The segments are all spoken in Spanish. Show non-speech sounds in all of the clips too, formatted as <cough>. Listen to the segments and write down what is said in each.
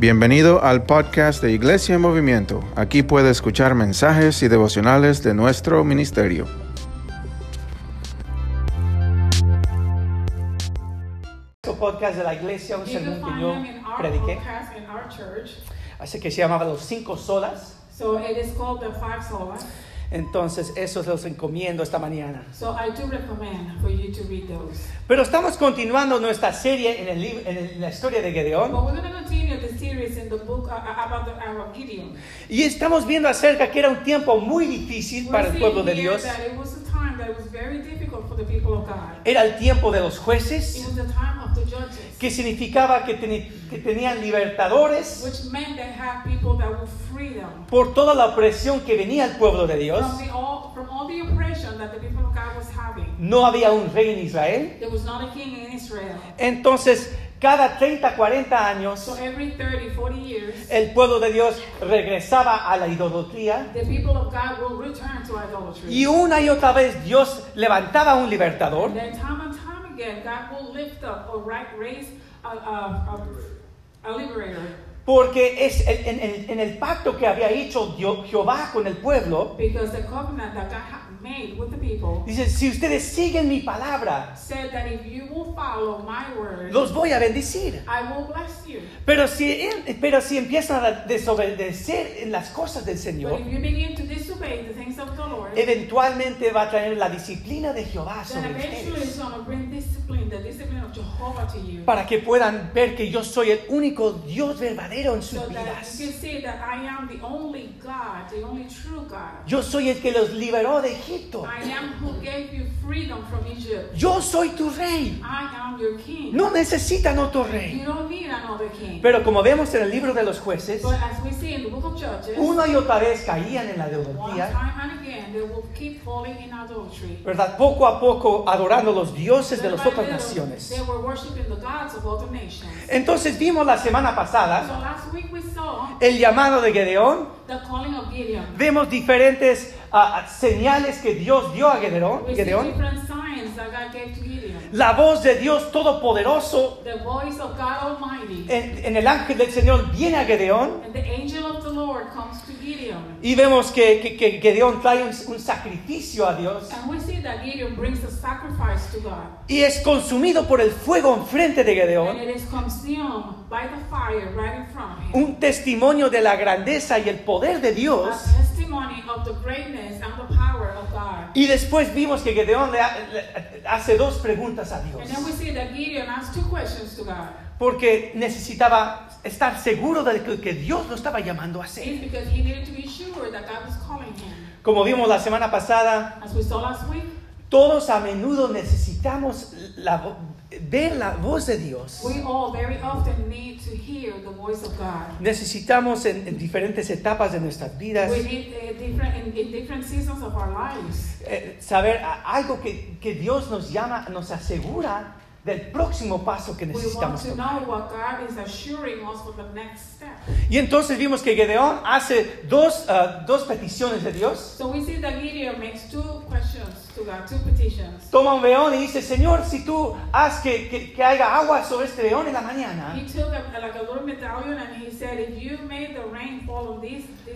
Bienvenido al podcast de Iglesia en Movimiento. Aquí puede escuchar mensajes y devocionales de nuestro ministerio. Este podcast de la iglesia, un sermón que yo prediqué. Así que se llamaba Los Cinco Solas. So it is called the Five Solas. Entonces, esos los encomiendo esta mañana. So I do recommend for you to read those. Pero estamos continuando nuestra serie en, el en la historia de But Gedeón. we're going to continue the series in the book uh, uh, about the, our Gideon. Y estamos viendo acerca que era un tiempo muy difícil We're para el pueblo de Dios. that it was a time that was very difficult for the people of God. Era el tiempo de los It jueces, was the time of que significaba que, teni- que tenían libertadores which meant they had people that would free them por toda la opresión que venía al pueblo de Dios. from, the, all, from all the oppression that the people of God was having. No había un rey en Israel. There was not a king in Israel. Entonces, cada 30, 40 años, So every 30, 40 years, el pueblo de Dios regresaba a la idolatría the people of God will return to idolatry. y una y otra vez Dios levantaba un libertador And God will lift up or raise a, a, a, a liberator. porque es el- en, en- en el pacto que había hecho Dio- Jehová con el pueblo. Because the covenant that God had made with the people Dice, si ustedes siguen mi palabra, said that if you will follow my word, los voy a bendecir. I will bless you. Pero si, pero si empiezan a desobedecer en las cosas del But Señor, if you begin to disobey the things of the Lord, eventualmente va a traer la disciplina de Jehová sobre ustedes. Para que puedan ver que yo soy el único Dios verdadero en sus So that vidas. you can see that I am the only God, the only true God. Yo soy el que los liberó de Egipto. I am who gave you freedom from Egypt. Yo soy tu rey. I am your king. No necesitan otro rey. You don't need another king. Pero como vemos en el libro de los jueces, But as we see in the book of Judges, una y otra vez caían en la idolatría, time and again, they will keep falling in adultery. ¿verdad? Poco a poco adorando los dioses de otras little, naciones. They were worshiping the gods of other nations. Entonces vimos la semana pasada el llamado de Gedeón. Vemos diferentes ah, señales que Dios dio a Gedeón. Gedeón. La voz de Dios Todopoderoso The voice of God Almighty. en, en el ángel del Señor viene a Gedeón. And the angel of the Lord comes to Gideon. Y vemos que, que, que Gedeón trae un, un sacrificio a Dios. And we see that Gideon brings a sacrifice to God. Y es consumido por el fuego enfrente de And Gedeón. it is consumed by the fire right in front of him. Un testimonio de la grandeza y el poder de A Dios. testimony of the greatness and the power of God. Y después vimos que Gedeón le, ha- le hace dos preguntas a Dios. And then we see that Gideon asked two questions to God. Porque necesitaba estar seguro de que, que Dios lo estaba llamando a hacer. It's because he needed to be sure that God was calling him. Como vimos la semana pasada, As we saw last week, todos a menudo necesitamos la ver la voz de Dios. we all very often need to hear the voice of God. Necesitamos en, en diferentes etapas de nuestras vidas We need uh, different in, in different seasons of our lives. eh, saber algo que, que Dios nos llama, nos asegura del próximo paso que necesitamos to tomar. know what God is assuring us for the next step. Y entonces vimos que Gedeón hace dos, ah, dos peticiones de Dios. So we see that Gideon makes two questions to God, two petitions. Toma un león y dice, Señor, si tú haz que, que, que haya agua sobre este león en la mañana, He took a, like a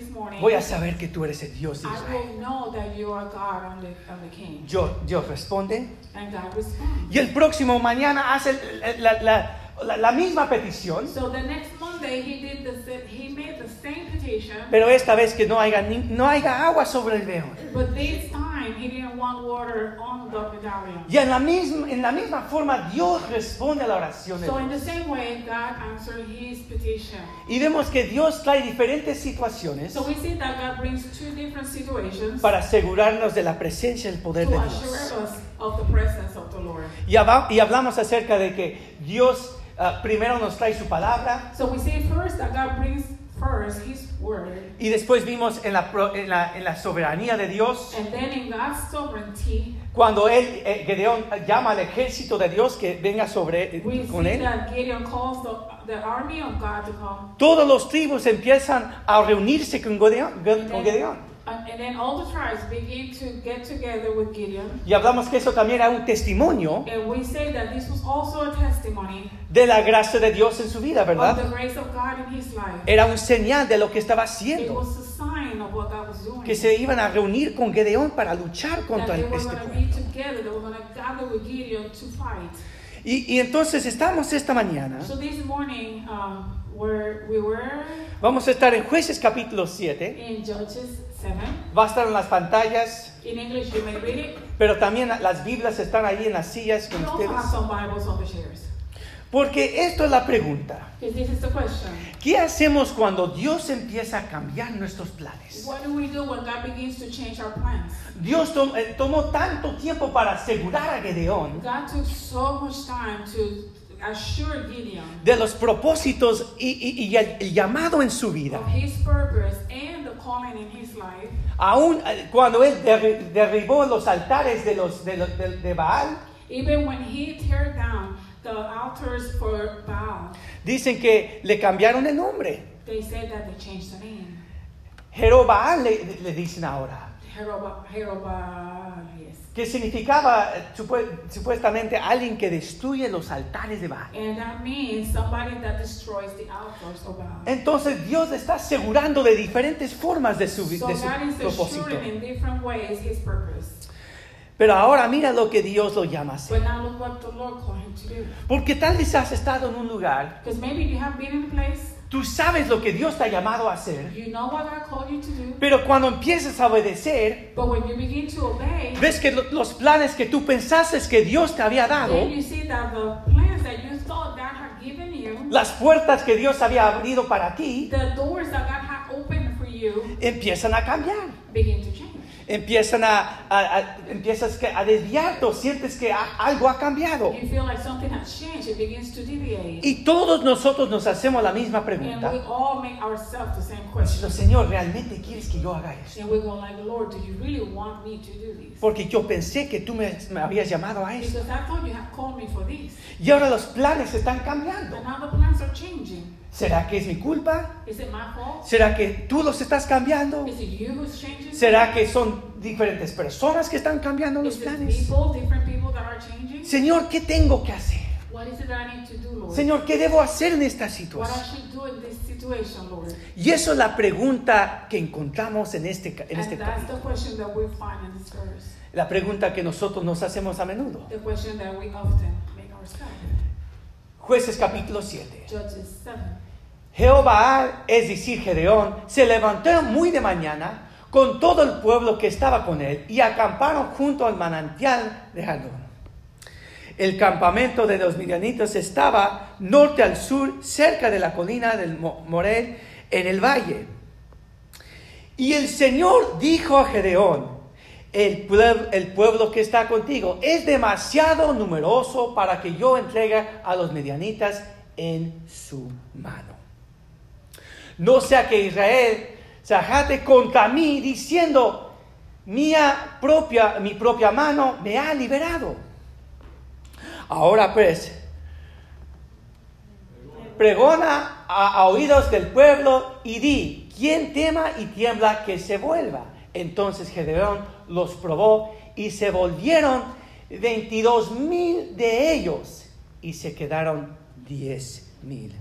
this morning, voy a saber que tú eres el Dios de I Israel. will know that you are God and the, and the King. Yo, Dios responde. And God responds. Y el próximo mañana hace la, la- la- la misma petición, So the next Monday he did the he made the same petition, pero esta vez que no haya, no haya agua sobre el león. but this time he didn't want water on the medallion. Y en la, misma, en la misma forma Dios responde a la oración de So in Dios. the same way, God answered his petition. Y vemos que Dios trae diferentes situaciones So we see that God brings two different situations para asegurarnos de la presencia y el poder to de assure Dios. us of the presence of the Lord. Y, haba- y hablamos acerca de que Dios ah, primero nos trae su palabra So we see first that God brings first his word, y después vimos en la, pro- en la, en la soberanía de Dios and then in God's sovereignty, cuando él, eh, Gedeón llama al ejército de Dios que venga sobre eh, we con él. that Gideon calls the, the army of God to come. Todos los tribus empiezan a reunirse con Gedeón. con Gedeón. And, and then all the tribes begin to get together with Gideon. Y hablamos que eso también era un testimonio And we say that this was also a testimony de la gracia de Dios en su vida, of the ¿verdad? grace of God in his life. Era un señal de lo que estaba It haciendo. was a sign of what God was doing. Que se iban a reunir con Gedeón para luchar contra este going to pueblo. be together, they were going to gather with Gideon to fight. Y, y entonces estamos esta mañana, So this morning, where we were vamos a estar en Jueces capítulo 7, in Judges 7. va a estar en las pantallas, In English, you may read it. pero también las Biblias están ahí en las sillas con have ustedes. some Bibles on the chairs. Porque esto es la pregunta. Because this is the question. ¿Qué hacemos cuando Dios empieza a cambiar nuestros planes? What do we do when God begins to change our plans? Dios tom- eh, tomó tanto tiempo para asegurar a Gedeón God took so much time to assure Gideon de los propósitos y, y- y el, el llamado en su vida. of his purpose and Aún eh, cuando él derri- derribó los altares de, los, de, los- de- de Baal, Even when he tear down the altars for Baal, dicen que le cambiaron el nombre. they said that they changed the name. Jerobaal le, le dicen ahora. Que significaba eh, supue- supuestamente alguien que destruye los altares de Baal. Entonces Dios está asegurando de diferentes formas de su, de su propósito. Pero ahora mira lo que Dios lo llama a hacer. Porque tal vez has estado en un lugar, Tú sabes lo que Dios te ha llamado a hacer, you know what called you to do, pero cuando empiezas a obedecer, but when you begin to obey, ves que lo- los planes que tú pensaste que Dios te había dado, las puertas que Dios había abrido para ti, the doors that God had opened for you, empiezan a cambiar. begin to change. Empiezan a, a- a- empiezas a desviarte o sientes que a- algo ha cambiado. You feel like something has changed, it begins to deviate. Y todos nosotros nos hacemos la misma And we pregunta. all make ourselves the same question. Señor, ¿realmente quieres que yo haga? And like, Lord, do you really want me to do this? Porque yo pensé que tú me, me habías llamado a eso. Because I thought you had called me for this. Y ahora los planes están cambiando. But now the plans are changing. ¿Será que es mi culpa? ¿Será que tú los estás cambiando? ¿Será que son diferentes personas que están cambiando los planes? Señor, ¿qué tengo que hacer? Señor, ¿qué debo hacer en esta situación? Y eso es la pregunta que encontramos en este, en este capítulo. La pregunta que nosotros nos hacemos a menudo. Jueces capítulo 7. Judges 7. Jehová, es decir, Gedeón, se levantó muy de mañana con todo el pueblo que estaba con él y acamparon junto al manantial de Jalón. El campamento de los midianitas estaba norte al sur, cerca de la colina del Mo- Morel, en el valle. Y el Señor dijo a Gedeón, el pueblo, el pueblo que está contigo es demasiado numeroso para que yo entregue a los medianitas en su mano. No sea que Israel se ajate contra mí diciendo, propia, mi propia mano me ha liberado. Ahora pues, pregona a, a oídos del pueblo y di, quien tema y tiembla que se vuelva. Entonces Gedeón los probó y se volvieron veintidós mil de ellos y se quedaron diez mil.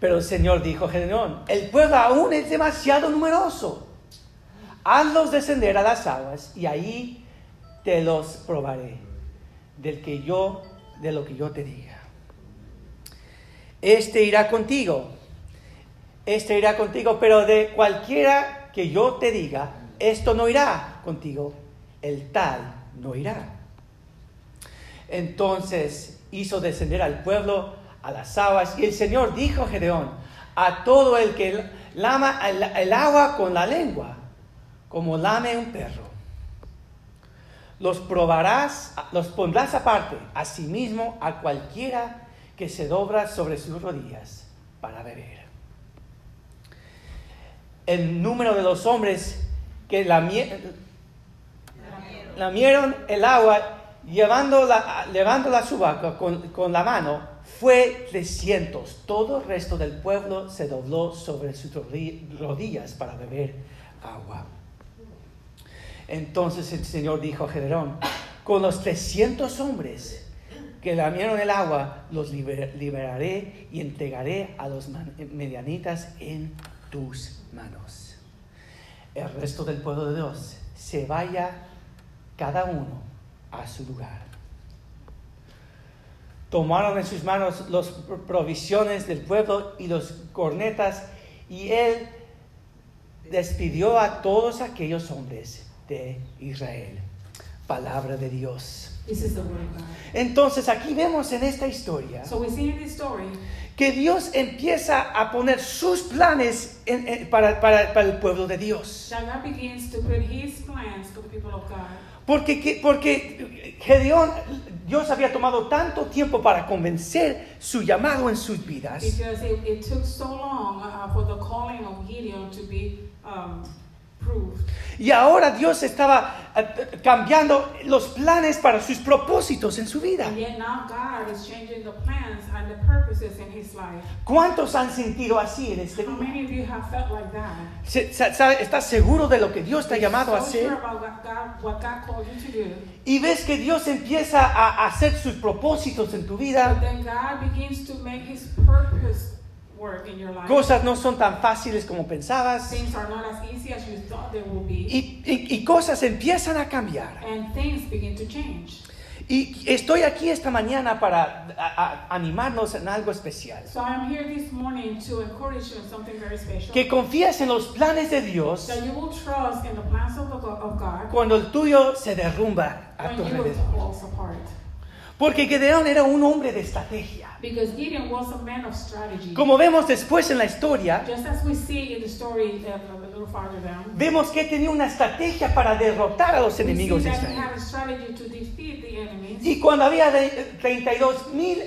Pero el Señor dijo a Gedeón, el pueblo aún es demasiado numeroso. Hazlos descender a las aguas y ahí te los probaré del que yo, de lo que yo te diga. Este irá contigo, este irá contigo, pero de cualquiera que yo te diga, esto no irá contigo, el tal no irá. Entonces hizo descender al pueblo a las aguas y el Señor dijo a Gedeón, a todo el que lama el, agua con la lengua, como lame un perro los probarás, los pondrás aparte, asimismo a cualquiera que se dobla sobre sus rodillas para beber. El número de los hombres que lamie- lamieron el agua llevándola, llevándola a con, con la mano fue 300. Todo el resto del pueblo se dobló sobre sus rodi- rodillas para beber agua. Entonces el Señor dijo a Gedeón, con los 300 hombres que lamieron el agua, los liber- liberaré y entregaré a los medianitas en tus manos. El resto del pueblo de Dios se vaya cada uno a su lugar. Tomaron en sus manos las provisiones del pueblo y los cornetas y él despidió a todos aquellos hombres de Israel. Palabra de Dios. Entonces aquí vemos en esta historia So we see in this story que Dios empieza a poner sus planes en- en- para, para- para el pueblo de Dios. that God begins to put His plans to the people of God. Porque, que- porque Gedeón, Dios había tomado tanto tiempo para convencer su llamado en sus vidas. Uh, um. Y ahora Dios estaba cambiando los planes para sus propósitos en su vida. ¿Cuántos han sentido así en este día? ¿Estás seguro de lo que Dios te ha llamado a hacer? Y ves que Dios empieza a hacer sus propósitos en tu vida. Work in your life. Cosas no son tan fáciles como pensabas. Things are not as easy as you thought they would be. Y, y- y cosas empiezan a cambiar. and things begin to change. Y estoy aquí esta mañana para a- a- animarnos en algo especial. So I'm here this morning to encourage you in something very special. Que confíes en los planes de Dios that you will trust in the plans of, the God, of God cuando el tuyo se derrumba a when tu alrededor. Porque Gedeón era un hombre de estrategia. Because Gideon was a man of strategy. Como vemos después en la historia, Just as we see in the story a little farther down, vemos que tenía una estrategia para derrotar a los enemigos de Israel. had a strategy to defeat the enemies. Y cuando había de- 32 mil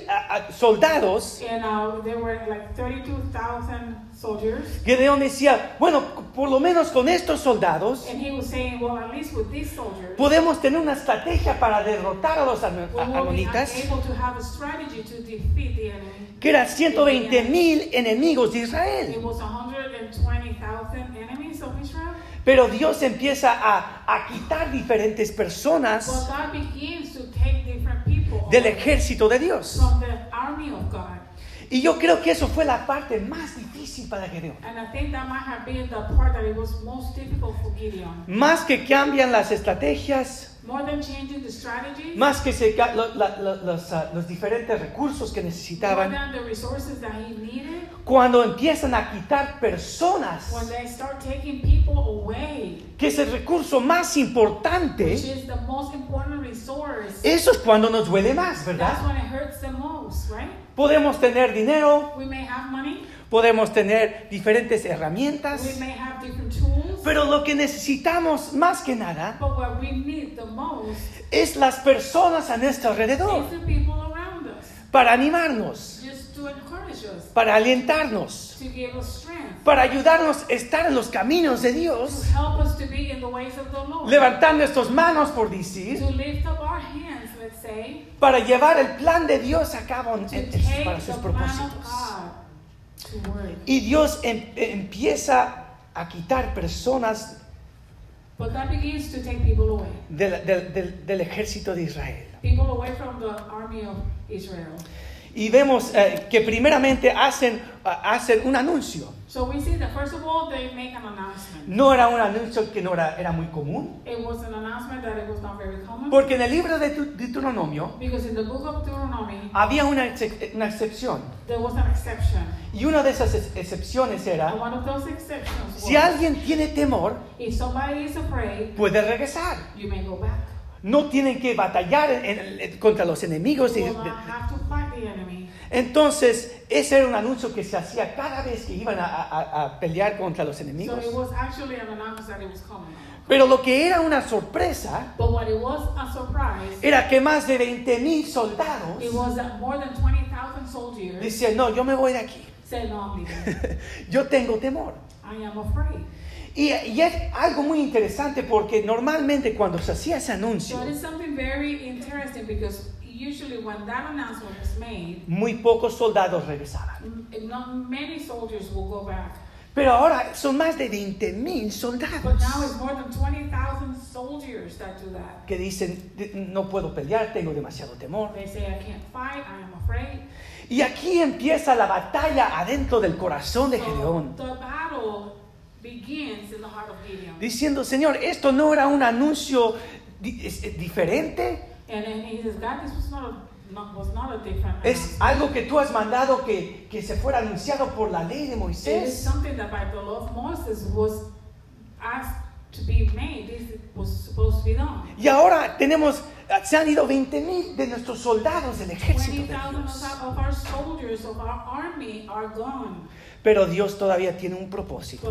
soldados, And uh, there were like 32,000 soldiers. Gedeón decía, bueno, por lo menos con estos soldados And he was saying, well, at least with these soldiers, podemos tener una estrategia para derrotar a los amonitas, able to have a strategy to defeat the enemy. que eran 120 mil enemigos de It Israel. was 120,000 enemies of Israel. Pero Dios empieza a, a quitar diferentes personas Well, God begins to take different people del ejército de Dios. from the. Y yo creo que eso fue la parte más difícil para Gedeón. And I think that might have been the part that it was most difficult for Gideon. Más que cambian las estrategias, More than changing the strategy, más que se lo- la- lo- los, ah, los diferentes recursos que necesitaban, cuando empiezan a quitar personas, when they start taking people away, que es el recurso más importante, is the most important resource, eso es cuando nos duele más, ¿verdad? when it hurts the most, right? Podemos tener dinero, We may have money, podemos tener diferentes herramientas, pero lo que necesitamos más que nada es las personas a nuestro alrededor para animarnos, para alentarnos, para ayudarnos a estar en los caminos de Dios, levantar nuestras manos, por decir, para llevar el plan de Dios a cabo en- para sus propósitos. Y Dios em- empieza a quitar personas But God begins to take people away. del, del- del- del ejército de Israel. People away from the army of Israel. Y vemos eh, que primeramente hacen, ah, hacen un anuncio. So we see that first of all, they make an announcement. No era un anuncio que no era, era muy común. It was an announcement that it was not very common. Porque en el libro de Deut- Deuteronomio Because in the book of Deuteronomy, había una, ex- una excepción. there was an exception. Y una de esas ex- excepciones And era, one of those exceptions was si alguien tiene temor, if somebody is afraid, puede regresar. you may go back. No tienen que batallar en- en- contra los enemigos. Entonces, ese era un anuncio que se hacía cada vez que iban a, a- a pelear contra los enemigos. Pero lo que era una sorpresa surprise, era que más de 20 mil soldados it was that more than 20,000 soldiers decían, no, yo me voy de aquí. said, No, <laughs> yo tengo temor. I am afraid. Y, y es algo muy interesante porque normalmente cuando se hacía ese anuncio, So it is something very interesting because usually when that announcement was made, muy pocos soldados regresaban. m- not many soldiers will go back. Pero ahora son más de 20 mil But soldados now it's more than 20,000 soldiers that do that. que dicen, "De- no puedo pelear, tengo demasiado temor. They say, I can't fight, I am afraid. Y aquí empieza la batalla adentro del corazón de So Gedeón, the battle begins in the heart of Gideon. diciendo, Señor, esto no era un anuncio diferente, And then he says, God, this was not a, not, was not a different es algo que tú has mandado que, que se fuera anunciado por la ley de Moisés. something that by the law of Moses was asked to be made. This was supposed to be done. Y ahora tenemos, se han ido 20 mil de nuestros soldados del ejército de 20,000 Dios. Pero Dios todavía tiene un propósito.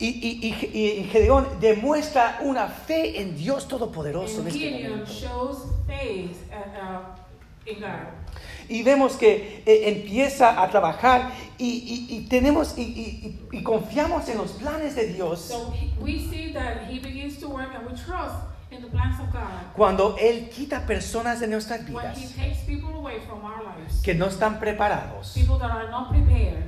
Y, y, y- y Gedeón demuestra una fe en Dios Todopoderoso en este momento. uh, uh. Y vemos que eh, empieza a trabajar y, y- y tenemos y, y- confiamos en los planes de Dios So we see that he begins to work and we trust in the plans of God. cuando Él quita personas de nuestras When vidas he takes people away from our lives, que no están preparados people that are not prepared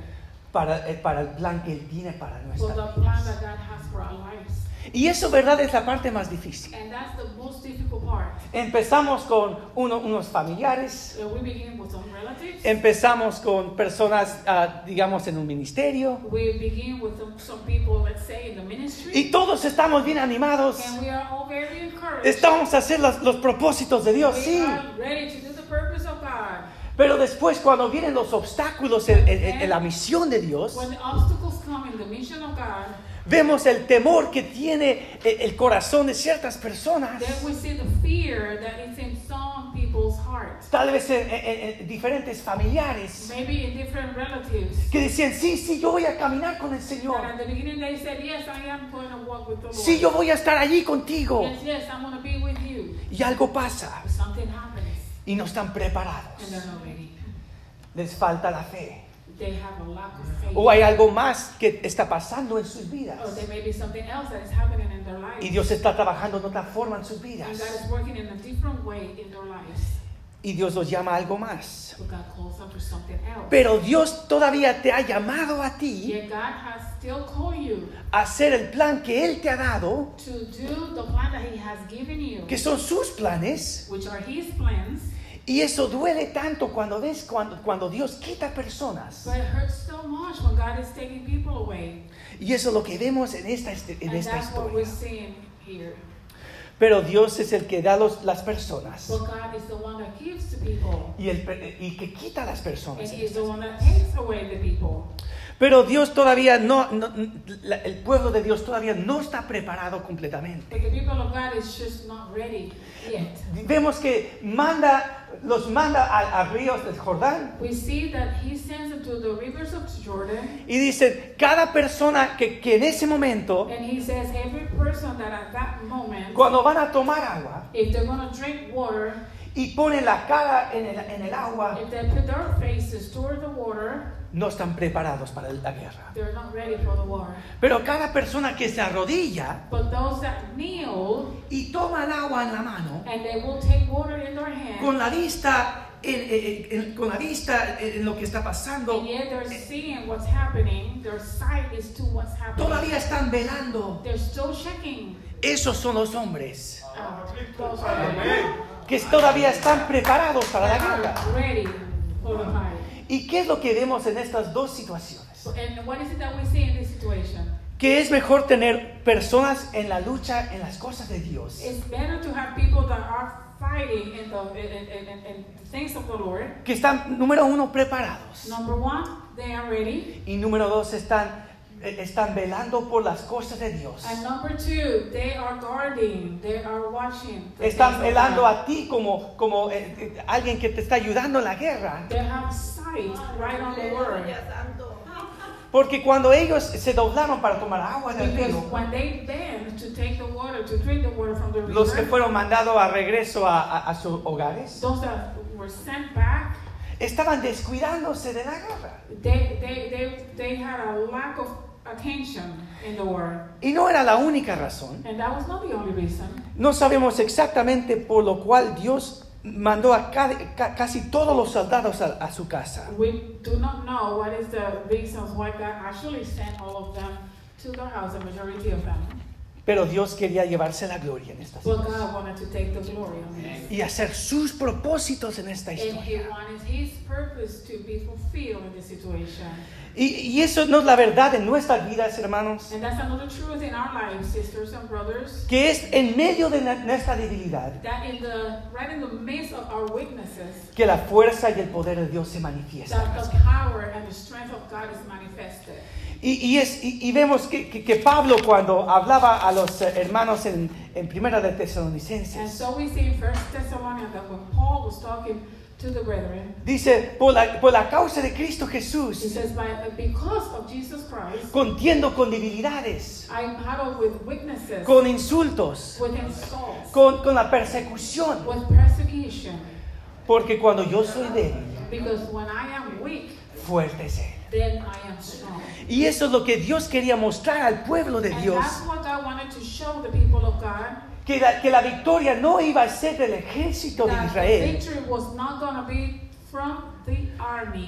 para, eh, para el plan que Él tiene para for nuestras the plan vidas. that God has for our lives. Y eso, verdad, es la parte más difícil. And that's the most difficult part. Empezamos con uno- unos familiares, Uh, we begin with some relatives. empezamos con personas, ah, digamos, en un ministerio, We begin with some, some people, let's say, in the ministry. y todos estamos bien animados. And we are all very encouraged. Estamos a hacer los, los propósitos de Dios, we sí. are ready to do the purpose of God. Pero después cuando vienen los obstáculos en, en- en la misión de Dios, When the obstacles come in the mission of God, vemos el temor que tiene eh, el corazón de ciertas personas, then we see the fear that is in some people's hearts. tal vez en, en- en diferentes familiares, Maybe in different relatives. que decían, sí, sí, yo voy a caminar con el Señor, sí, yo voy a estar allí contigo. Yes, yes, I'm to be with you. Y algo pasa something happens y no están preparados, and they're not ready. les falta la fe. They have a lack of faith. O hay algo más que está pasando en sus vidas. Or there may be something else that is happening in their lives. Y Dios está trabajando de otra forma en sus And vidas. God is working in a different way in their lives. Y Dios los llama a algo más. But God calls them for something else. Pero Dios todavía te ha llamado a ti Yet God has still called you a hacer el plan que Él te ha dado, to do the plan that He has given you, que son sus planes. which are His plans. Y eso duele tanto cuando ves cuando, cuando Dios quita personas. But it hurts so much when God is taking people away. Y eso es lo que vemos en esta, en And esta that's what we're historia. seeing here. Pero Dios es el que da los- las personas But God is the one that gives to people. y, el, y que quita las And personas. He is the one that takes away the people. Pero Dios todavía no, no- la- el pueblo de Dios todavía no está preparado completamente. But the people of God is just not ready yet. Vemos que manda, los manda a, a ríos del Jordán We see that He sends them to the rivers of Jordan. y dice, cada persona que, que en ese momento, And He says, every person that at that moment, cuando van a tomar agua if they're going to drink water, y ponen la cara en el, en el agua, if they put their faces toward the water, no están preparados para la guerra. Pero cada persona que se arrodilla y toma el agua en la mano, con la vista en, en- en- con la vista en lo que está pasando, todavía están velando. Esos son los hombres que todavía están preparados para la guerra. ¿Y qué es lo que vemos en estas dos situaciones? And what is it that we see in this situation? Que es mejor tener personas en la lucha en las cosas de Dios. It's better to have people that are fighting in the in, in, in, in the things of the Lord. Que están, número uno, preparados. Number one, they are ready. Y número dos, están, están velando por las cosas de Dios. And number two, they are guarding, they are watching. the Están velando a ti como, como eh, eh, alguien que te está ayudando en la guerra. They have sight right on the word. Porque cuando ellos se doblaron para tomar agua del Because río, when they bend to take the water, to drink the water from the los que fueron mandados a regreso a, a- a sus hogares, those that were sent back, estaban descuidándose de la guerra. they, they, they, they had a lack of attention in the word. Y no era la única razón. And that was not the only reason. No sabemos exactamente por lo cual Dios mandó a ca- ca- casi todos los soldados a, a su casa. We do not know what is the reasons why God actually sent all of them to their house, the majority of them. Pero Dios quería llevarse la gloria en esta this. y hacer sus propósitos en esta historia. Y, y eso no es la verdad en nuestras vidas, hermanos, And that's another truth in our lives, sisters and brothers. que es en medio de nuestra debilidad That in the right in the midst of our weaknesses, que la fuerza y el poder de Dios se manifiestan. that the power and the strength of God is manifested. Y, y es, y, y vemos que, que- que Pablo cuando hablaba a los eh, hermanos en, en Primera de And Tesalonicenses, so we see in First Thessalonians that when Paul was talking to the brethren, dice, por la, por la causa de Cristo he Jesús, says, By, because of Jesus Christ, contiendo con debilidades, I with weaknesses, con insultos, with insults, con, con la persecución, with persecution. porque cuando yo soy débil, Because when I am weak, fuerte es Él. then I am strong. Y eso es lo que Dios quería mostrar al pueblo de And Dios, that's what wanted to show the people of God. Que la, que la victoria no iba a ser del ejército de Israel,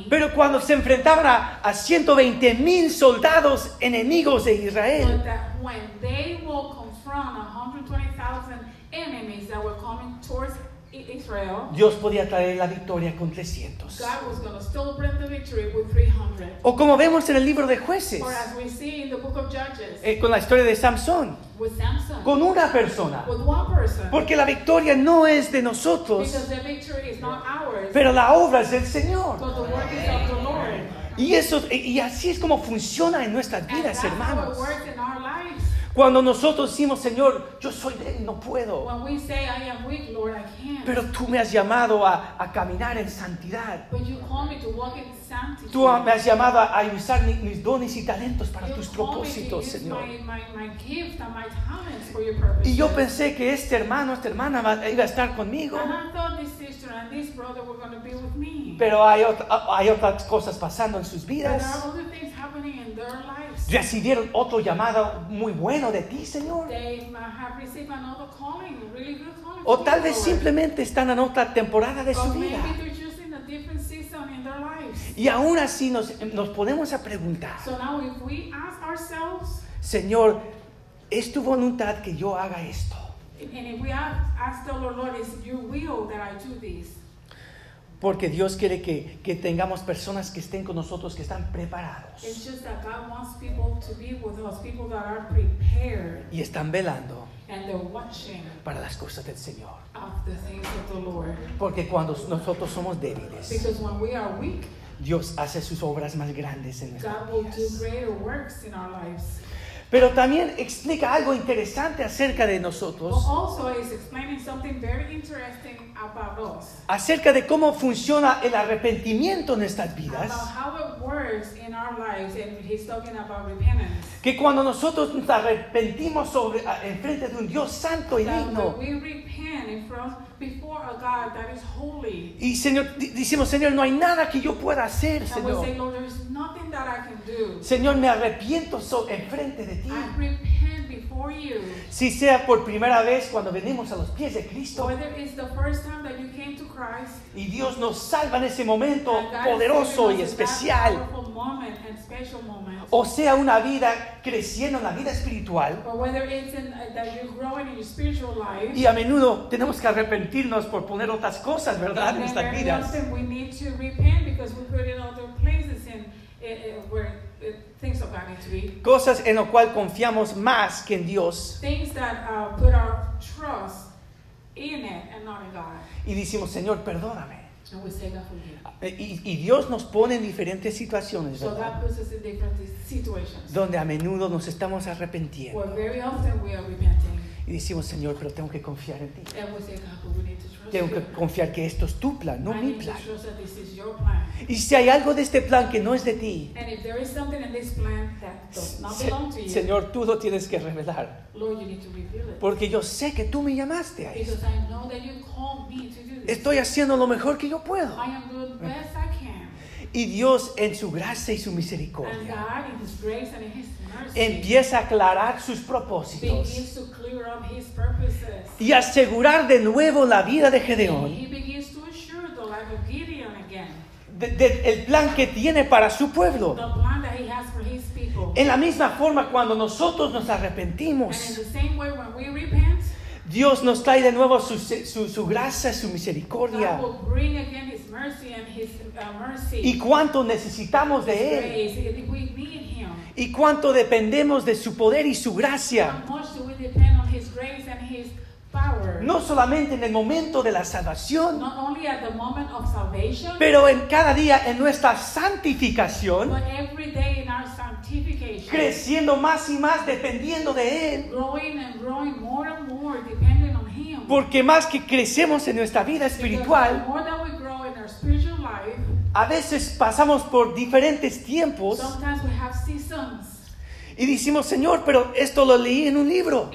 pero cuando se enfrentaban a, a 120 mil soldados enemigos de Israel, But that when they will confront 120,000 enemies that were coming towards I- Israel, Dios podía traer la victoria con 300. God was to still bring the victory with 300. O como vemos en el libro de jueces, Or as we see in the book of Judges, eh, con la historia de Samson, with Samson, con una persona. with one person. Porque la victoria no es de nosotros, Because the victory is not ours, pero la obra es del Señor. but the work is of the Lord. Y, eso, y así es como funciona en nuestras And vidas, that's how it hermanos. works in our lives. Cuando nosotros decimos, Señor, yo soy débil, no puedo. When we say, I am weak, Lord. Pero tú me has llamado a, a caminar en santidad. But you call me to walk in sanctity. Tú me has llamado a, a usar mi- mis dones y talentos para You tus propósitos, Señor. My, my, my gift. Y yo pensé que este hermano, esta hermana iba a estar conmigo. Pero hay, ot- hay otras cosas pasando en sus vidas. Recibieron otro llamado muy bueno de ti, Señor. They might have received another calling, a really good calling. O tal vez simplemente están en otra temporada de su vida. Y aún así nos, nos ponemos a preguntar, So now if we ask ourselves, Señor, ¿es tu voluntad que yo haga esto? and if we ask, ask the Lord, Lord, is your will that I do this? Porque Dios quiere que, que tengamos personas que estén con nosotros, que están preparados It's just that God wants people to be with us, people that are prepared y están velando para las cosas del Señor. of the things of the Lord. Porque cuando nosotros somos débiles, Because when we are weak, Dios hace sus obras más grandes en nuestras vidas. greater works in our lives. Pero también explica algo interesante acerca de But nosotros, also, it's explaining something very interesting about us. Acerca de cómo funciona el arrepentimiento en nuestras vidas. Que cuando nosotros nos arrepentimos sobre, en frente de un Dios santo y digno, when we repent in front before a God that is holy, y Señor, decimos, Señor, no hay nada que yo pueda hacer, and we say, Señor. Lord, there's nothing that I can do. Señor, me arrepiento so- en frente de ti. Before you. Si sea por primera vez cuando venimos a los pies de Cristo Whether it's the first time that you came to Christ, y Dios nos salva en ese momento poderoso y especial, moment and special moment, o sea una vida creciendo en la vida espiritual, or whether it's in, uh, that you're growing in your spiritual life, y a menudo tenemos que arrepentirnos por poner otras cosas, ¿verdad? En nuestras vidas. we need to repent because we put in other places in, in, in where Cosas en lo cual confiamos más que en Dios. Things that uh, put our trust in it and not in God. Y decimos, Señor, perdóname. And we say, God forgive. Eh, Y, y Dios nos pone en diferentes situaciones, So ¿verdad? that puts us in different situations. Donde a menudo nos estamos arrepintiendo. Where very often we are repenting. Y decimos, Señor, pero tengo que confiar en ti. Tengo que confiar que esto es tu plan, no mi plan. Y si hay algo de este plan que no es de ti, And if there is something in this plan that does not Se- belong to you, Señor, tú lo tienes que revelar. Porque yo sé que tú me llamaste a eso. Because I know that you called me to do this. Estoy haciendo lo mejor que yo puedo. Y Dios en su gracia y su misericordia empieza a aclarar sus propósitos y asegurar de nuevo la vida de Gedeón. De- de- el plan que tiene para su pueblo. En la misma forma, cuando nosotros nos arrepentimos, Dios nos trae de nuevo su, su- su gracia, su misericordia. His uh. Y cuánto necesitamos de Él. Y cuánto dependemos de su poder y su gracia. No solamente en el momento de la salvación, Not only at the moment of salvation, pero en cada día en nuestra santificación, creciendo más y más dependiendo de Él. growing and growing more and more dependent on him. Porque más que crecemos en nuestra vida espiritual, more that we grow in our spiritual life, a veces pasamos por diferentes tiempos sometimes we have seasons. y decimos, Señor, pero esto lo leí en un libro,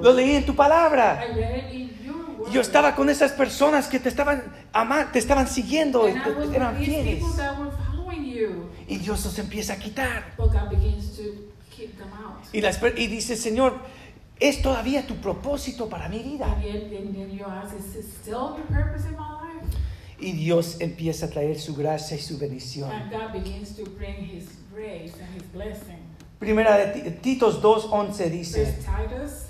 lo leí en tu palabra. I read it in your word. Yo estaba con esas personas que te estaban amando, te estaban siguiendo, eran fieles. You. Y Dios los empieza a quitar. But God begins to keep them out. Y, las y dice, Señor, ¿es todavía tu propósito para mi vida? And yet, then, then you ask, is this still your purpose in my life? Y Dios empieza a traer su gracia y su bendición. And God begins to bring His grace and His blessing. Primera de Ti- Titos 2.11 dice Titus,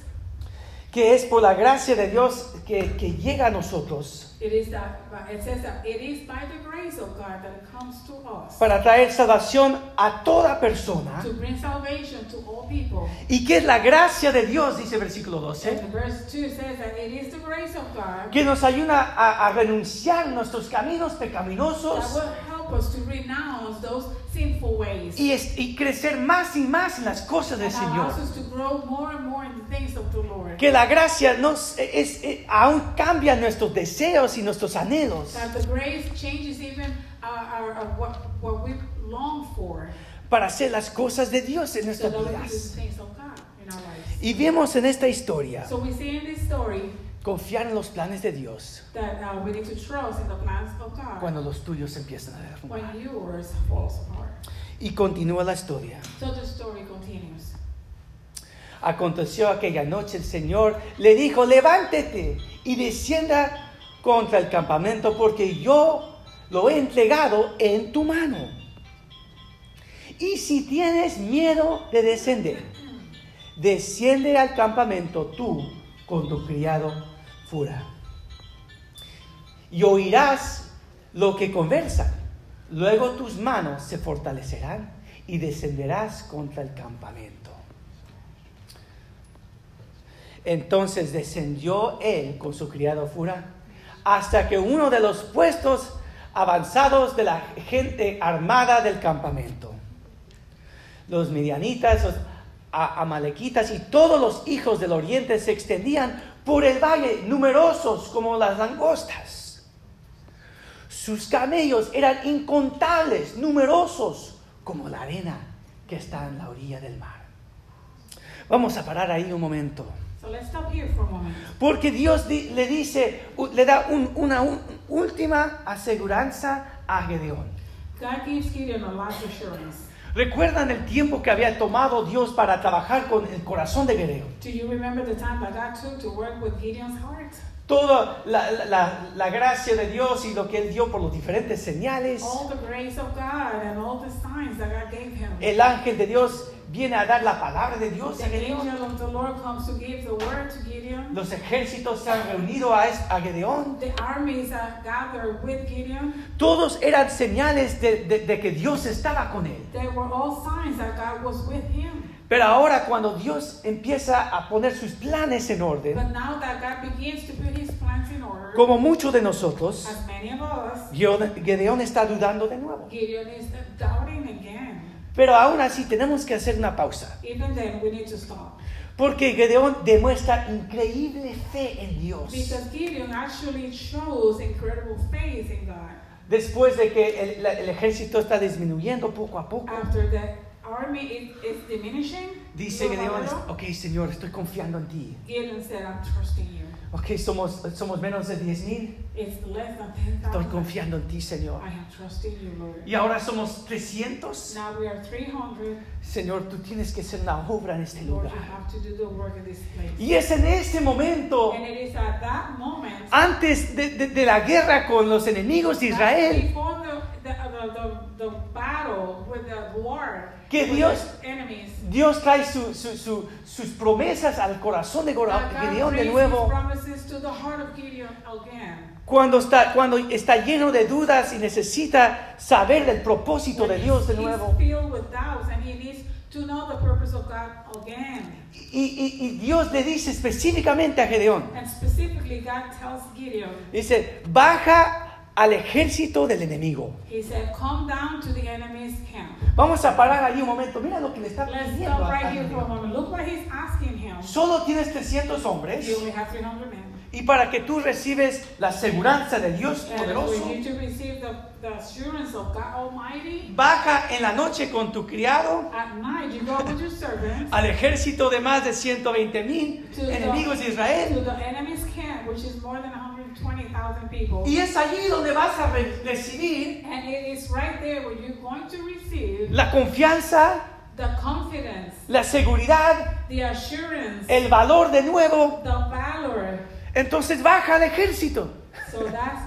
que es por la gracia de Dios que, que llega a nosotros it is that it says that it is by the grace of God that it comes to us para traer salvación a toda persona. to bring salvation to all people. Y que es la gracia de Dios, dice versículo 12, And verse 2 says that it is the grace of God que nos ayuda a, a renunciar nuestros caminos that pecaminosos will help us to renounce those sinful ways. y, es- y crecer más y más en las cosas del and Señor. us to grow more and more in the things of the. Que la gracia nos, es, es- aún cambia nuestros deseos y nuestros anhelos para hacer las cosas de Dios en So nuestras vidas. Y vemos en esta historia So we see in this story confiar en los planes de Dios that we need to trust in the plans of God cuando los tuyos empiezan a derrumbar. when yours falls apart. Y continúa la historia. So the story continues. Aconteció aquella noche el Señor le dijo, levántate y descienda contra el campamento porque yo lo he entregado en tu mano. Y si tienes miedo de descender, desciende al campamento tú con tu criado Fura. Y oirás lo que conversan. Luego tus manos se fortalecerán y descenderás contra el campamento. Entonces descendió él con su criado Fura hasta que uno de los puestos avanzados de la gente armada del campamento, los midianitas, los amalequitas y todos los hijos del oriente se extendían por el valle, numerosos como las langostas. Sus camellos eran incontables, numerosos como la arena que está en la orilla del mar. Vamos a parar ahí un momento. So let's stop here for a moment. Porque Dios di- le dice, le da un- una un- última aseguranza a Gedeón. God gives Gideon a last assurance. ¿Recuerdan el tiempo que había tomado Dios para trabajar con el corazón de Gedeón? Do you remember the time that God took to work with Gideon's heart? Toda la, la- la- gracia de Dios y lo que Él dio por los diferentes señales. All the grace of God and all the signs that God gave him. El ángel de Dios viene a dar la palabra de Dios a The Gedeón. Los ejércitos se han reunido a, a Gedeón. Todos eran señales de, de- de que Dios estaba con él. Pero ahora cuando Dios empieza a poner sus planes en orden, order, como muchos de nosotros, us, Gedeón está dudando de nuevo. Pero aún así tenemos que hacer una pausa. Even then, we need to stop. Porque Gedeón demuestra increíble fe en Dios. Because Gideon actually shows incredible faith in God. Después de que el, la- el ejército está disminuyendo poco a poco, After the army is, is diminishing, dice Gedeón, ok Señor, estoy confiando en ti. Gideon said, I'm trusting you. Ok, somos, somos menos de 10 mil. Estoy 10,000. confiando en ti, Señor. I am trusting you, Lord. Y ahora somos 300. Now we are 300. Señor, tú tienes que hacer una obra en este lugar. you have to do the work in this place. Y es en este momento, And it is at that moment, antes de, de- de la guerra con los enemigos de Israel, the, the, the, the, the battle with the war, Que Dios- Dios trae su- su- su- sus promesas al corazón de God Gedeón de nuevo. Cuando está, cuando está lleno de dudas y necesita saber del propósito de Dios de nuevo. filled with doubts and he needs to know the purpose of God again. Y, y- y Dios le dice específicamente a Gedeón, And specifically, God tells Gideon, dice, baja al ejército del enemigo. He said, Come down to the enemy's camp. Vamos a parar ahí un momento. Mira lo que le está Let's pidiendo. stop right here for a moment. Look what he's asking him. Solo tienes 300 hombres. He only has 300 men. Y para que tú recibes la seguridad del Dios And poderoso, for you to receive the, the assurance of God Almighty, baja en la noche con tu criado at night you go with your servants al ejército de más de 120 mil enemigos de the, to Israel. the enemy's camp, which is more than 120,000 people. Y es allí donde vas a re- recibir And it is right there where you're going to receive la confianza, the confidence, la seguridad, the assurance, el valor de nuevo. the valor. Entonces baja al ejército. So that's,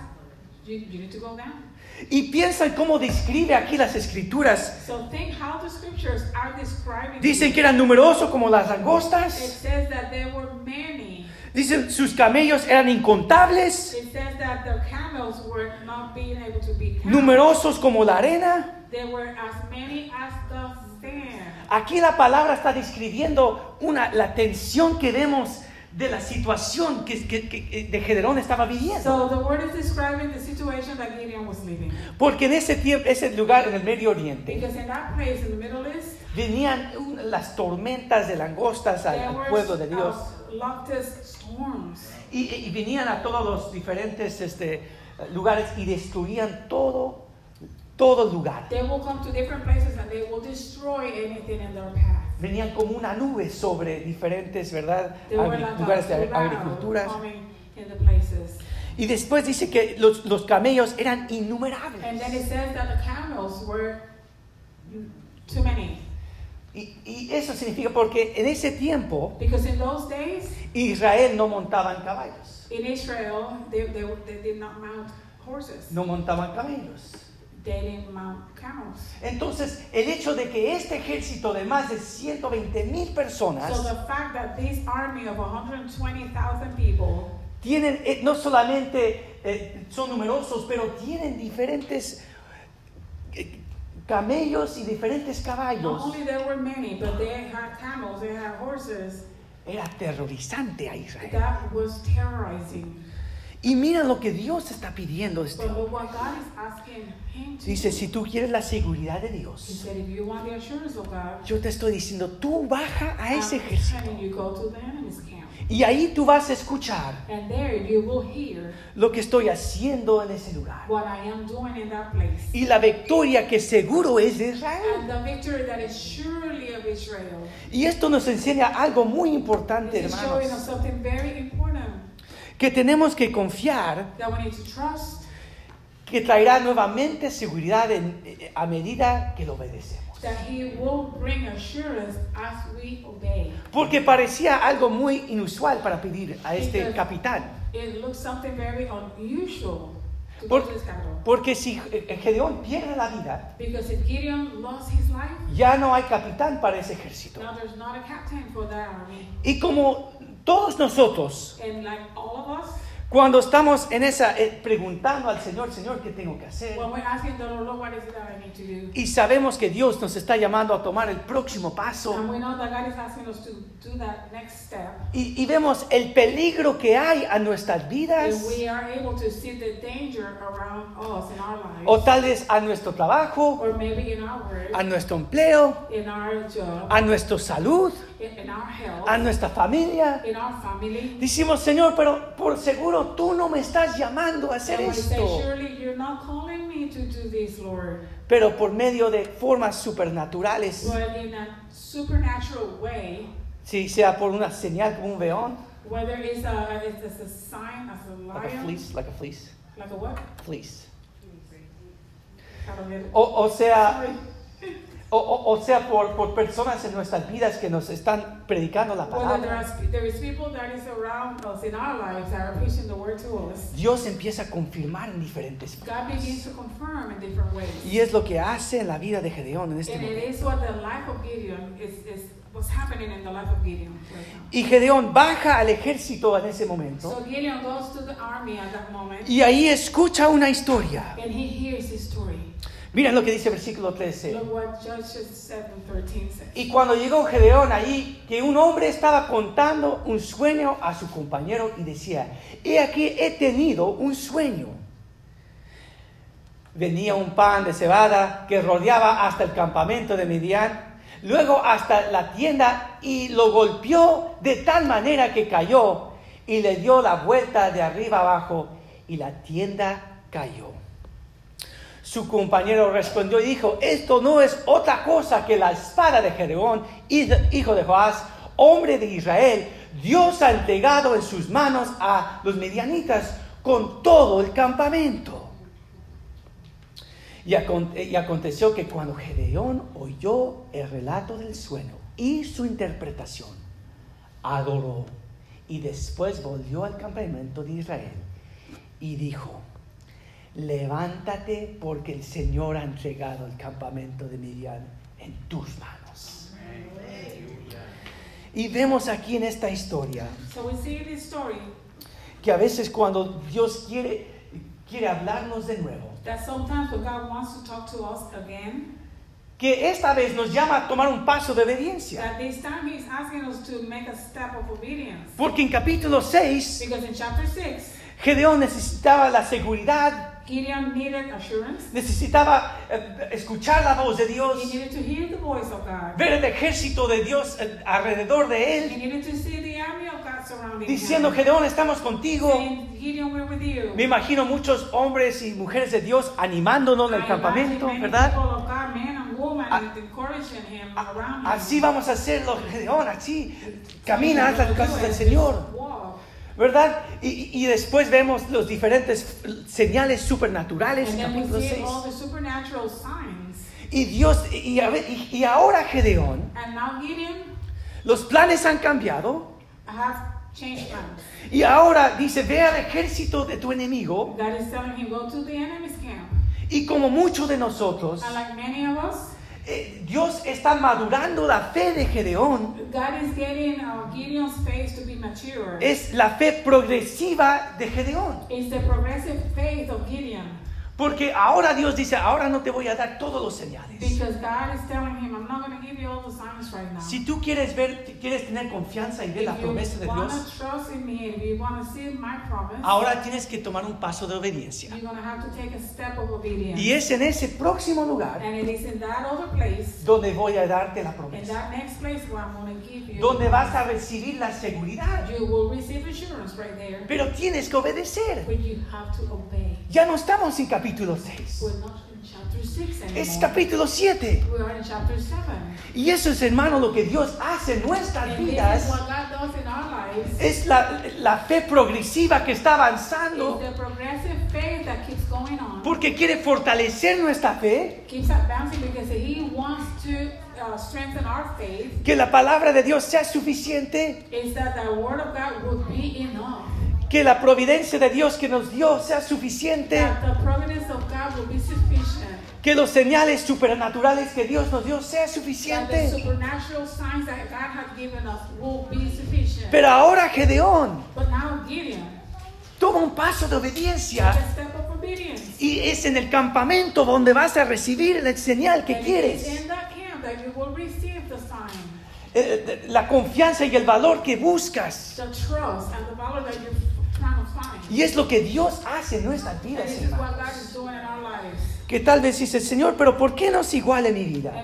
you, you need to go down. Y piensa en cómo describe aquí las escrituras. So think how the scriptures are describing. Dicen it. que eran numerosos como las It langostas. says that there were Dicen sus camellos eran incontables, numerosos como la arena. There were as many as the sand. Aquí la palabra está describiendo una, la tensión que vemos de la situación que, que- que- de Gedeón estaba viviendo. So the word is describing the situation that Gideon was living. Porque en ese tiempo, ese lugar en el Medio Oriente, Because in that place in the Middle East, venían las tormentas de langostas al, pueblo de Dios. Y, y venían a todos los diferentes este, lugares y destruían todo, todo lugar. They will come to different places and they will destroy anything in their path. Venían como una nube sobre diferentes, ¿verdad? Agri- lugares de agricultura. coming in the places. Y después dice que los, los camellos eran innumerables. And then it says that the camels were too many. Y, y eso significa porque en ese tiempo Because in those days, Israel no montaban caballos, in Israel, they, they, they did not mount horses. no montaban camellos. They didn't mount camels. Entonces, el hecho de que este ejército de más de 120 mil personas So the fact that this army of 120,000 people, tienen, eh, no solamente eh, son numerosos, pero tienen diferentes camellos y diferentes not caballos, only there were many, but they had camels, era aterrorizante a Israel. That was terrorizing. Y mira lo que Dios está pidiendo. Este. Dice, si tú quieres la seguridad de Dios, said, if you want the assurance of God, yo te estoy diciendo, tú baja a ese ejército. Y ahí tú vas a escuchar And there you will hear lo que estoy haciendo en ese lugar. what I am doing in that place. Y la victoria que seguro es de Israel. And the victory that is surely of Israel. Y esto nos enseña algo muy importante, hermanos. something very important Que tenemos que confiar that we need to trust que traerá nuevamente seguridad en- eh, a medida que lo obedecemos. That He will bring assurance as we obey. Porque parecía algo muy inusual para pedir a este Because- capitán. It looks something very unusual to Por- go to this capital. Porque si eh, Gedeón pierde la vida, Because if Gideon lost his life, ya no hay capitán para ese ejército. now there's not a captain for that army. Y como todos nosotros, Cuando estamos en esa, eh, preguntando al Señor, Señor, ¿qué tengo que hacer? Y sabemos que Dios nos está llamando a tomar el próximo paso. Y, y vemos el peligro que hay a nuestras vidas, we are able to see the danger around us in our lives. o tal vez a nuestro trabajo, or maybe in our work, a nuestro empleo, in our job, a nuestra salud, a nuestra familia. in our family. Decimos, Señor, pero por seguro tú no me estás llamando a hacer esto. Pero por medio de formas supernaturales, si sea por una señal como un león, Whether it's a, it's, a sign as a Like a lion, fleece, like a fleece, like a what? fleece. O, o sea. O, o- o sea por, por personas en nuestras vidas que nos están predicando la palabra. Dios empieza a confirmar en diferentes God maneras. begins to confirm in different ways. Y es lo que hace en la vida de Gedeón en este momento. is what the life of Gideon is, is what's happening in the life of Gideon right now. Y Gedeón baja al ejército en ese So momento Gideon goes to the army at that moment y ahí escucha una historia. and he hears his story. Miren lo que dice el versículo 13. Look what Judges 7:13 says. Y cuando llegó Gedeón ahí, que un hombre estaba contando un sueño a su compañero y decía, he aquí he tenido un sueño. Venía un pan de cebada que rodeaba hasta el campamento de Midian, luego hasta la tienda y lo golpeó de tal manera que cayó y le dio la vuelta de arriba abajo y la tienda cayó. Su compañero respondió y dijo, esto no es otra cosa que la espada de Gedeón, hijo de Joás, hombre de Israel. Dios ha entregado en sus manos a los medianitas con todo el campamento. Y, y aconteció que cuando Gedeón oyó el relato del sueño y su interpretación, adoró y después volvió al campamento de Israel y dijo, levántate porque el Señor ha entregado el campamento de Midian en tus manos. Y vemos aquí en esta historia que a veces cuando Dios quiere, quiere hablarnos de nuevo, que esta vez nos llama a tomar un paso de obediencia. Porque en capítulo 6, Because in chapter 6, Gedeón necesitaba la seguridad, Gideon needed assurance. necesitaba eh, escuchar la voz de Dios, He needed to hear the voice of God. ver el ejército de Dios eh, alrededor de He él, needed to see the army of God surrounding diciendo, him. Gedeón, estamos contigo. Saying, Gideon, we're with you. Me imagino muchos hombres y mujeres de Dios animándonos en el I campamento, ¿verdad? Ah, encouraging him A- around him. Así vamos a hacerlo, Gedeón, así. Camina, haz las cosas del Señor. ¿Verdad? Y, y después vemos los diferentes señales supernaturales And en capítulo see 6. all the supernatural signs. Y Dios, y, y- y ahora Gedeón, Gideon los planes han cambiado. have changed plans. Y ahora dice, ve al ejército de tu enemigo. Him, go to the enemy's camp. Y como muchos de nosotros, like many of us, eh, Dios está madurando la fe de Gedeón. God is getting uh, Gideon's faith to be mature. Es la fe progresiva de Gedeón. It's the progressive faith of Gideon. Porque ahora Dios dice, ahora no te voy a dar todos los señales. Because God is telling him, I'm not going to give you all the signs right now. Si tú quieres ver, quieres tener confianza y ver la promesa de want Dios, to trust in me, if you want to see my promise, ahora tienes que tomar un paso de obediencia. you're going to have to take a step of obedience. Y es en ese próximo lugar And it is in that other place, donde voy a darte la promesa. that next place where I'm going to give you, Donde vas a recibir la seguridad. you will receive assurance right there. Pero tienes que obedecer. But you have to obey. Ya no estamos en capítulo 6. We're not in chapter 6 anymore. Es capítulo 7. We are in chapter 7. Y eso es, hermano, lo que Dios hace en nuestras vidas. Es la, la fe progresiva que está avanzando. Porque quiere fortalecer nuestra fe. keeps advancing because He wants to uh, strengthen our faith. Que la palabra de Dios sea suficiente. Que la providencia de Dios que nos dio sea suficiente. That the providence of God will be sufficient. Que los señales supernaturales que Dios nos dio sea suficiente. Pero ahora Gedeón But now Gideon, toma un paso de obediencia. Y es en el campamento donde vas a recibir la señal que quieres. Eh, La confianza y el valor que buscas. Y es lo que Dios hace en nuestras vidas. Que tal vez dice, Señor, pero ¿por qué no es igual en mi vida?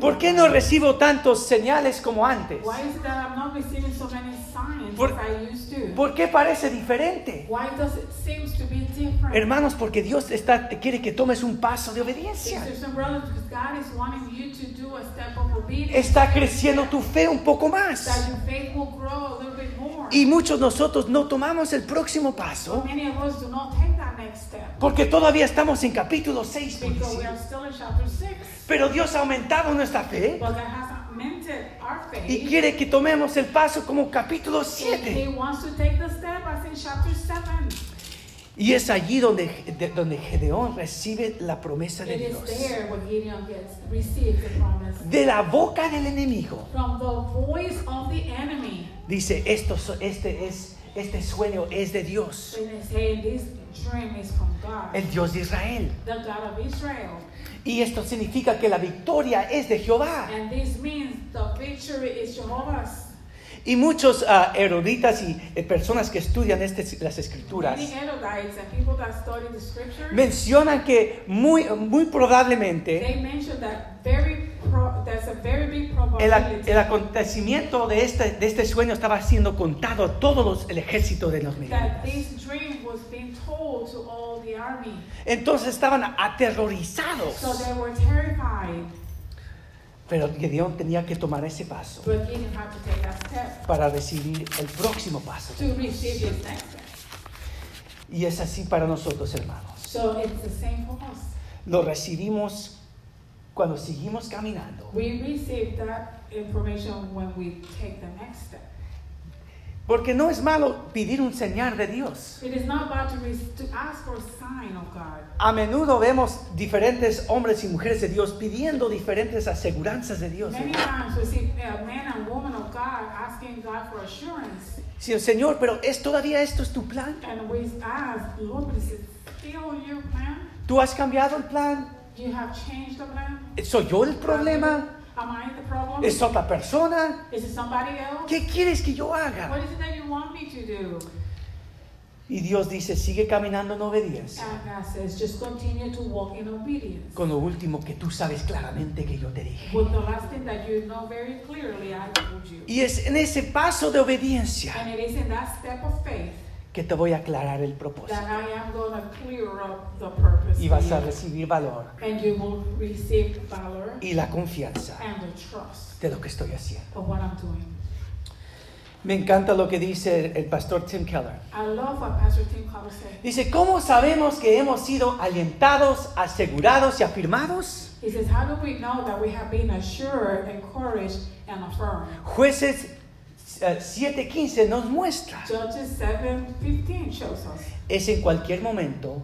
¿Por qué no recibo tantos señales como antes? Why is it that I'm not receiving so many signs Por- as I used to? ¿Por qué parece diferente? Why does it seems to be different? Hermanos, porque Dios está, quiere que tomes un paso de obediencia. Está creciendo tu fe un poco más. that your faith will grow a little bit more. Y muchos de nosotros no tomamos el próximo so paso many of us do not take that next step porque todavía estamos en capítulo 6. Por because we decir. are still in chapter 6. Pero Dios ha aumentado nuestra fe But God has augmented our faith. y quiere que tomemos el paso como capítulo And He 7. wants to take the step as in chapter 7. Y es allí donde, de- donde Gedeón recibe la promesa de Dios. there where Gideon gets received the promise. De la boca del enemigo. From the voice of the enemy. Dice, esto, este, es, este sueño es de Dios, el Dios de Israel. Y esto significa que la victoria es de Jehová. And this means the victory is Jehovah's. Y muchos ah, eruditas y eh, personas que estudian este- las escrituras mencionan que muy, muy probablemente they mention that very pro, el, el acontecimiento de este, de este sueño estaba siendo contado a todos los, el ejército de los dream was being told to all the army. Entonces estaban aterrorizados. So they were terrified. Pero Gedeón tenía que tomar ese paso But Gideon had to take that step para recibir el próximo paso. to receive next step. Y es así para nosotros, hermanos. So it's the same for us. Lo recibimos cuando seguimos caminando. We receive that information when we take the next step. Porque no es malo pedir un señal de Dios. It is not bad to, ask for a sign of God. A menudo vemos diferentes hombres y mujeres de Dios pidiendo diferentes aseguranzas de Dios. Many times we see a man and woman of God asking God for assurance. Sí, Señor, pero ¿es todavía esto es tu plan? And we ask, Lord, but is it still your plan? ¿Tú has cambiado el plan? You have changed the plan? ¿Soy yo el problema? Am I the problem? ¿Es otra persona? Is it somebody else? ¿Qué quieres que yo What haga? is it that you want me to do? Y Dios dice, sigue caminando en obediencia. And God says, just continue to walk in obedience. Con lo último que tú sabes claramente que yo te dije. With the last thing that you know very clearly, I told you. Y es en ese paso de obediencia And it is in that step of faith que te voy a aclarar el propósito. that I am going to clear up the purpose. Y vas a recibir valor And you will receive valor y la confianza and the trust de lo que estoy haciendo. Me encanta lo que dice el- pastor Tim Keller. I love what Pastor Tim Keller said. Dice, ¿cómo sabemos que hemos sido alentados, asegurados y afirmados? He says, How do we know that we have been assured, encouraged, and affirmed? Jueces 7:15 nos muestra. Judges 7 15 shows us. Es en cualquier momento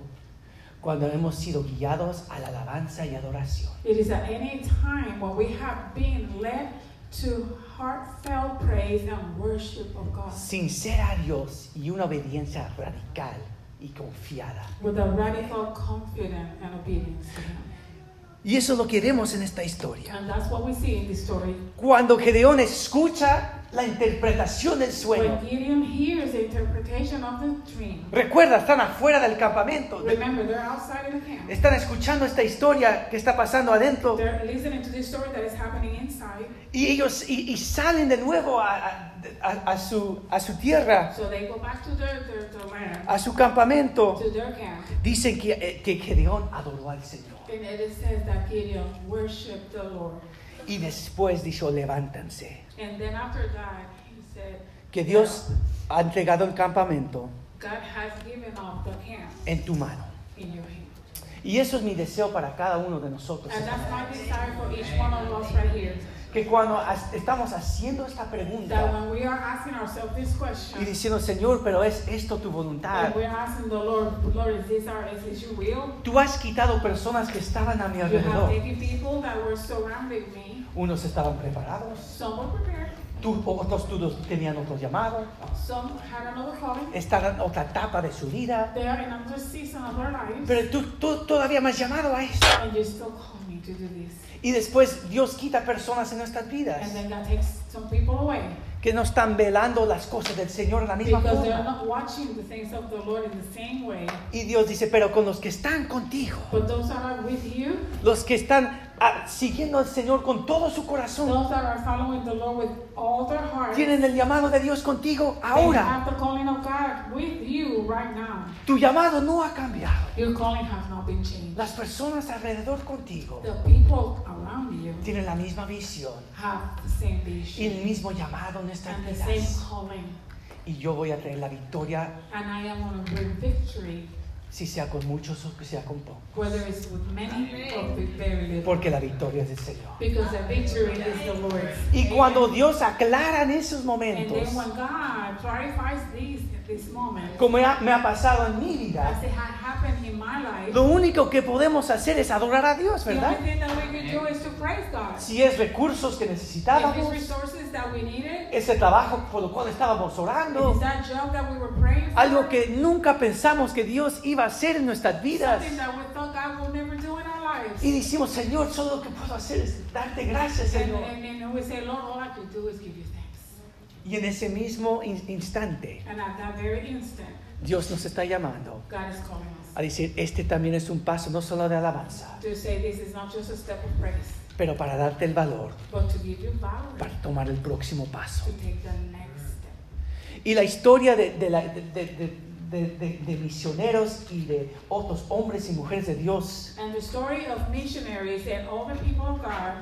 cuando hemos sido guiados a la alabanza y adoración. It is at any time when we have been led to heartfelt praise and worship of God Sincera a Dios y una obediencia radical y confiada. with a radical confidence and obedience. Y eso lo que vemos en esta historia. And that's what we see in this story. Cuando Gedeón escucha la interpretación del sueño, When Gideon hears the interpretation of the dream, recuerda, están afuera del campamento. remember they're outside of the camp. Están escuchando esta historia que está pasando adentro They're listening to this story that is happening inside. y ellos y, y salen de nuevo a, a- a- a su, tierra, So they go back to their, their, their land, a su campamento. to their camp. Dicen que, eh, que Gedeón adoró al Señor. Y después dijo, levántense. And then after that, he said, Que Dios ha entregado el campamento God has given up the camp en tu mano. in your hand. Y eso es mi deseo para cada uno de nosotros. And that's my desire for each one of us right here. Que cuando estamos haciendo esta pregunta when we are asking ourselves this y question, diciendo, Señor, pero es esto tu voluntad. Lord, Lord, is our, is? Tú has quitado personas que estaban a mi alrededor. taken people that were surrounding me. Unos estaban preparados, Some were prepared. tú, otros tú tenían otro llamado, estaban en otra etapa de su vida. Pero tú, tú todavía me has llamado a esto. Y después Dios quita personas en nuestras vidas And then God takes some people away. que no están velando las cosas del Señor en la misma Because forma. not watching the things of the Lord in the same way. Y Dios dice, pero con los que están contigo, But those that are with you, los que están ah, siguiendo al Señor con todo su corazón, those that are following the Lord with all their tienen el llamado de Dios contigo they ahora. have the calling of God with you right now. Tu llamado no ha cambiado. Your calling has not been changed. Las personas alrededor contigo The people tienen la misma visión have the same y vision el mismo llamado en nuestras and the same vidas. calling. Y yo voy a traer la victoria, And I am going to bring victory, si sea con muchos o que sea con pocos. whether it's with many or with very little. Porque la victoria es del Señor. Because the victory is the Lord's. Y cuando. Dios aclara en esos And momentos, then when God clarifies these this moment, como ha- me ha pasado en mi vida, as it had happened in my life, lo único que podemos hacer es adorar a Dios, the ¿verdad? only thing that we can do is to praise God. Si es recursos que necesitábamos, resources that we needed, ese trabajo por lo cual estábamos orando, it's that job that we were praying for, algo que nunca pensamos que Dios iba a hacer en nuestras vidas. Y decimos, Señor, solo lo que puedo hacer es darte gracias, Señor. Y en ese mismo in- instante, And at that very instant, Dios nos está llamando God is calling us a decir, este también es un paso no solo de alabanza, to say this is not just a step of praise, pero para darte el valor but to give you power para tomar el próximo paso. to take the next step. Y la historia de, de la- de- de- de- de- de- de misioneros y de otros hombres y mujeres de Dios And the story of missionaries and all the people of God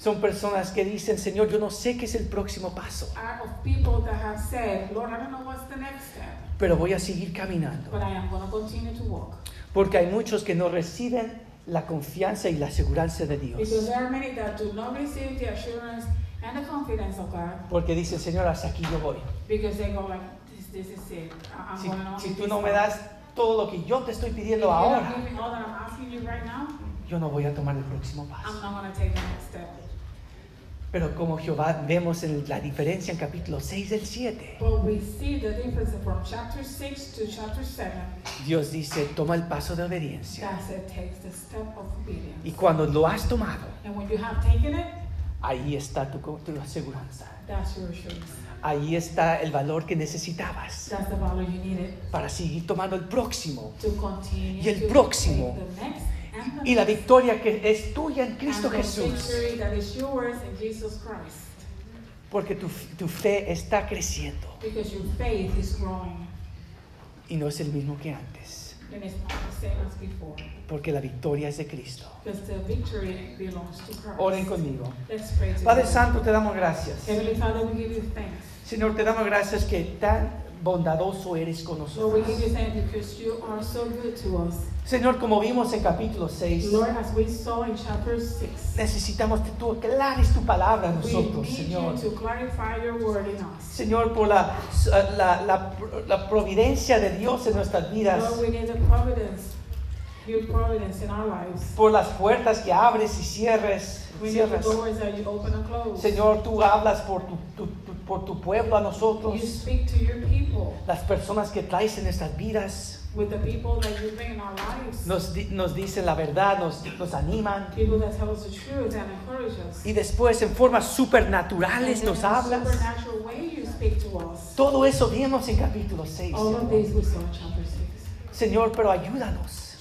son personas que dicen, Señor, yo no sé qué es el próximo paso, are of people that have said, Lord, I don't know what's the next step, pero voy a seguir caminando. but I am going to continue to walk. Porque hay muchos que no reciben la confianza y la seguridad de Because Dios. there are many that do not receive the assurance and the confidence of God Porque dicen, Señor, hasta aquí yo voy. because they go like, this, this is it. I- I'm Si, si tú no me das todo lo que yo te estoy pidiendo ahora, giving all that I'm asking you right now, yo no voy a tomar el próximo I'm paso. Pero como Jehová vemos en la diferencia en capítulo 6 del 7, But we see the difference from chapter 6 to chapter 7 Dios dice, toma el paso de obediencia. Y cuando lo has tomado, ahí está tu, tu aseguranza. Ahí está el valor que necesitabas para seguir tomando el próximo. Y el próximo. Y la victoria que es tuya en Cristo Jesús. victory that is yours in Jesus Christ. Porque tu, tu fe está creciendo y no es el mismo que antes. Porque la victoria es de Cristo. Oren conmigo. Padre Santo, te damos gracias. Señor, te damos gracias que tan bondadoso eres con Lord, we nosotros. give you thanks because you are so good to us. Señor, como vimos en capítulo 6, Lord, as we saw in chapter 6, necesitamos que tú aclares tu palabra a nosotros, Señor. you to clarify your word in us. Señor, por la, la, la, la providencia de Dios en nuestras vidas, Lord, we need the providence, your providence in our lives. por las puertas que abres y cierres, cierras. doors that you open and close. Señor, tú hablas por tu- por tu pueblo a You nosotros, speak to your people las personas que traes en nuestras vidas, with the people that you bring in our lives. nos, di- nos dicen la verdad, nos, nos animan. People that tell us the truth and encourage us. Y después en formas supernaturales nos hablas. supernatural way you speak to us. Todo eso vimos en capítulo 6. All of these we saw in chapter 6. Señor, pero ayúdanos.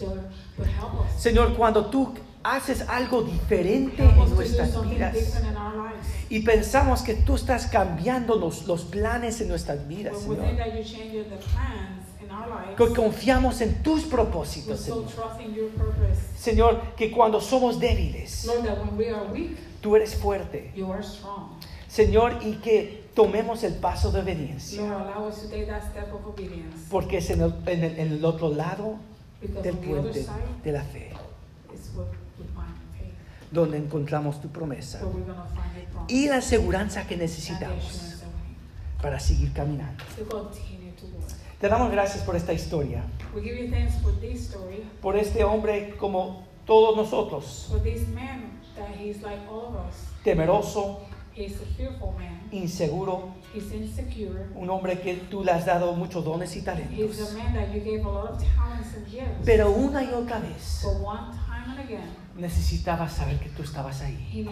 But help us. Señor, cuando tú haces algo diferente en nuestras vidas. y pensamos que tú estás cambiando los, los planes en nuestras vidas, When we think Señor, that you're changing the plans in our lives, que confiamos en tus propósitos, Señor. Señor, que cuando somos débiles, tú eres fuerte. Señor, y que tomemos el paso de obediencia, porque es en el, en el- en el otro lado del puente de la fe, donde encontramos tu promesa y la aseguranza que necesitamos para seguir caminando. Te damos gracias por esta historia, por este hombre como todos nosotros, temeroso, inseguro, un hombre que tú le has dado muchos dones y talentos. Pero una y otra vez Necesitaba saber que tú estabas ahí,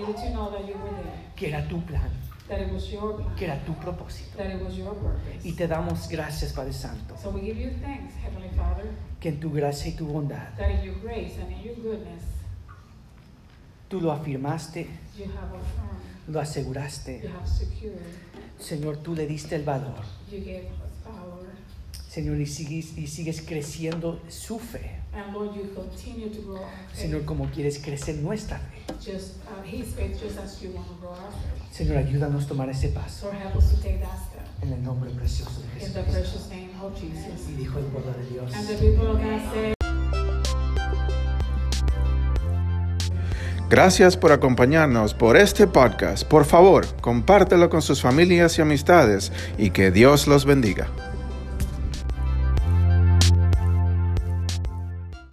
que era tu plan, that it was your plan, que era tu propósito. that it was your purpose. Y te damos gracias, Padre Santo, So we give you thanks, Heavenly Father, que en tu gracia y tu bondad that in your grace and in your goodness, tú lo afirmaste, you have affirmed, lo aseguraste. you have secured, Señor, tú le diste el valor. you gave. Señor, y sigues, y sigues creciendo su fe. And Lord, you continue to grow. Señor, como quieres crecer nuestra fe. just uh, His faith, just as you want to grow our faith. Señor, ayúdanos a tomar ese paso. So help us to take that step En el nombre precioso de in the Jesús. precious name of Jesus. Y dijo el pueblo de Dios. And the people of God say. Gracias por acompañarnos por este podcast. Por favor, compártelo con sus familias y amistades y que Dios los bendiga.